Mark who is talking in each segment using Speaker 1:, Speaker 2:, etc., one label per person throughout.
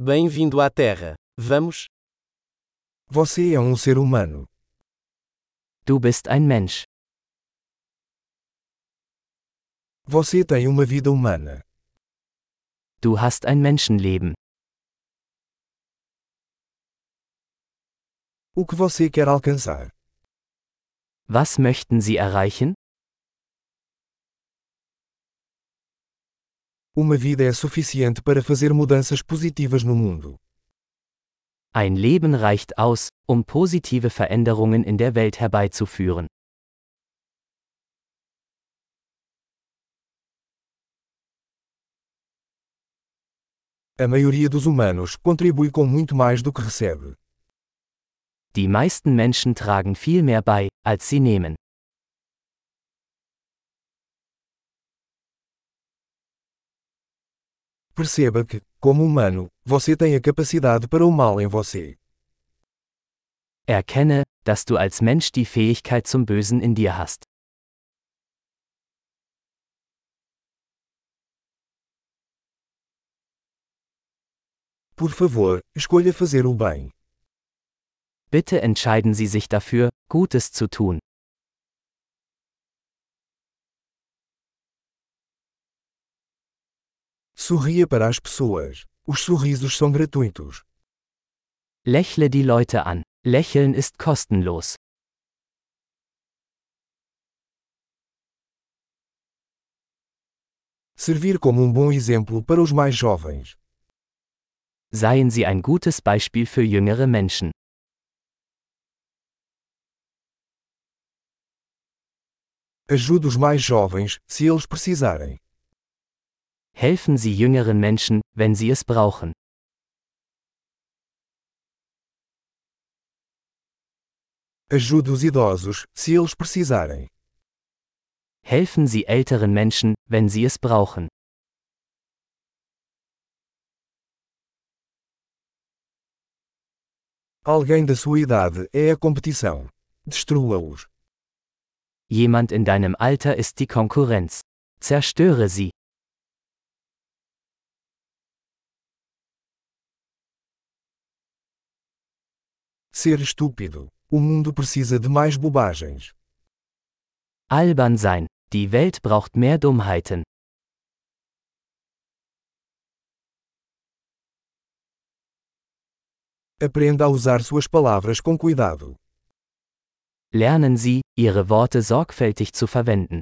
Speaker 1: Bem-vindo à Terra. Vamos?
Speaker 2: Você é um ser humano.
Speaker 3: Du bist ein Mensch.
Speaker 2: Você tem uma vida humana.
Speaker 3: Du hast ein Menschenleben.
Speaker 2: O que você quer alcançar?
Speaker 3: Was möchten Sie erreichen?
Speaker 2: Uma vida é suficiente para fazer mudanças positivas no mundo.
Speaker 3: Ein Leben reicht aus, um positive Veränderungen in der Welt herbeizuführen.
Speaker 2: A maioria dos humanos contribui com muito mais do que recebe.
Speaker 3: Die meisten Menschen tragen viel mehr bei, als sie nehmen.
Speaker 2: Perceba que, como humano, você tem a capacidade para o mal em você.
Speaker 3: Erkenne, dass du als Mensch die Fähigkeit zum Bösen in dir hast.
Speaker 2: Por favor, escolha fazer o bem.
Speaker 3: Bitte entscheiden Sie sich dafür, Gutes zu tun.
Speaker 2: Sorria para as pessoas. Os sorrisos são gratuitos.
Speaker 3: Lächle die Leute an. Lächeln ist kostenlos.
Speaker 2: Servir como um bom exemplo para os mais jovens.
Speaker 3: Seien Sie ein gutes Beispiel für jüngere Menschen.
Speaker 2: Ajude os mais jovens, se eles precisarem.
Speaker 3: Helfen Sie jüngeren Menschen, wenn sie es brauchen.
Speaker 2: Ajude os idosos, se eles precisarem.
Speaker 3: Helfen Sie älteren Menschen, wenn sie es brauchen.
Speaker 2: Alguém da sua idade é a competição. Destrua-os.
Speaker 3: Jemand in deinem Alter ist die Konkurrenz. Zerstöre sie.
Speaker 2: Ser estúpido. O mundo precisa de mais bobagens.
Speaker 3: Albern sein. Die Welt braucht mehr Dummheiten.
Speaker 2: Aprenda a usar suas palavras com cuidado.
Speaker 3: Lernen Sie, Ihre Worte sorgfältig zu verwenden.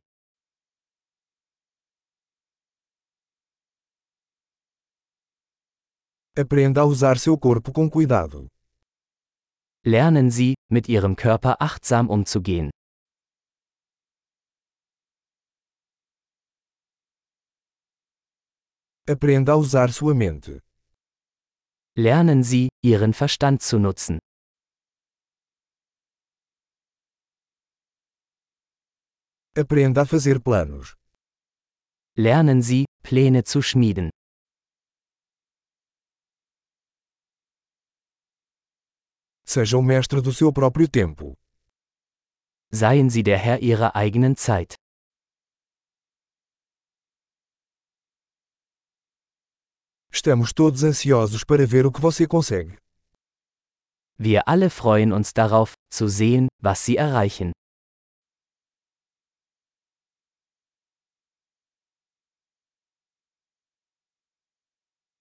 Speaker 2: Aprenda a usar seu corpo com cuidado.
Speaker 3: Lernen Sie, mit Ihrem Körper achtsam umzugehen.
Speaker 2: Aprenda a usar sua mente.
Speaker 3: Lernen Sie, Ihren Verstand zu nutzen.
Speaker 2: Aprenda a fazer planos.
Speaker 3: Lernen Sie, Pläne zu schmieden.
Speaker 2: Seja o mestre do seu próprio tempo.
Speaker 3: Seien Sie der Herr Ihrer eigenen Zeit.
Speaker 2: Estamos todos ansiosos para ver o que você consegue.
Speaker 3: Wir alle freuen uns darauf, zu sehen, was Sie erreichen.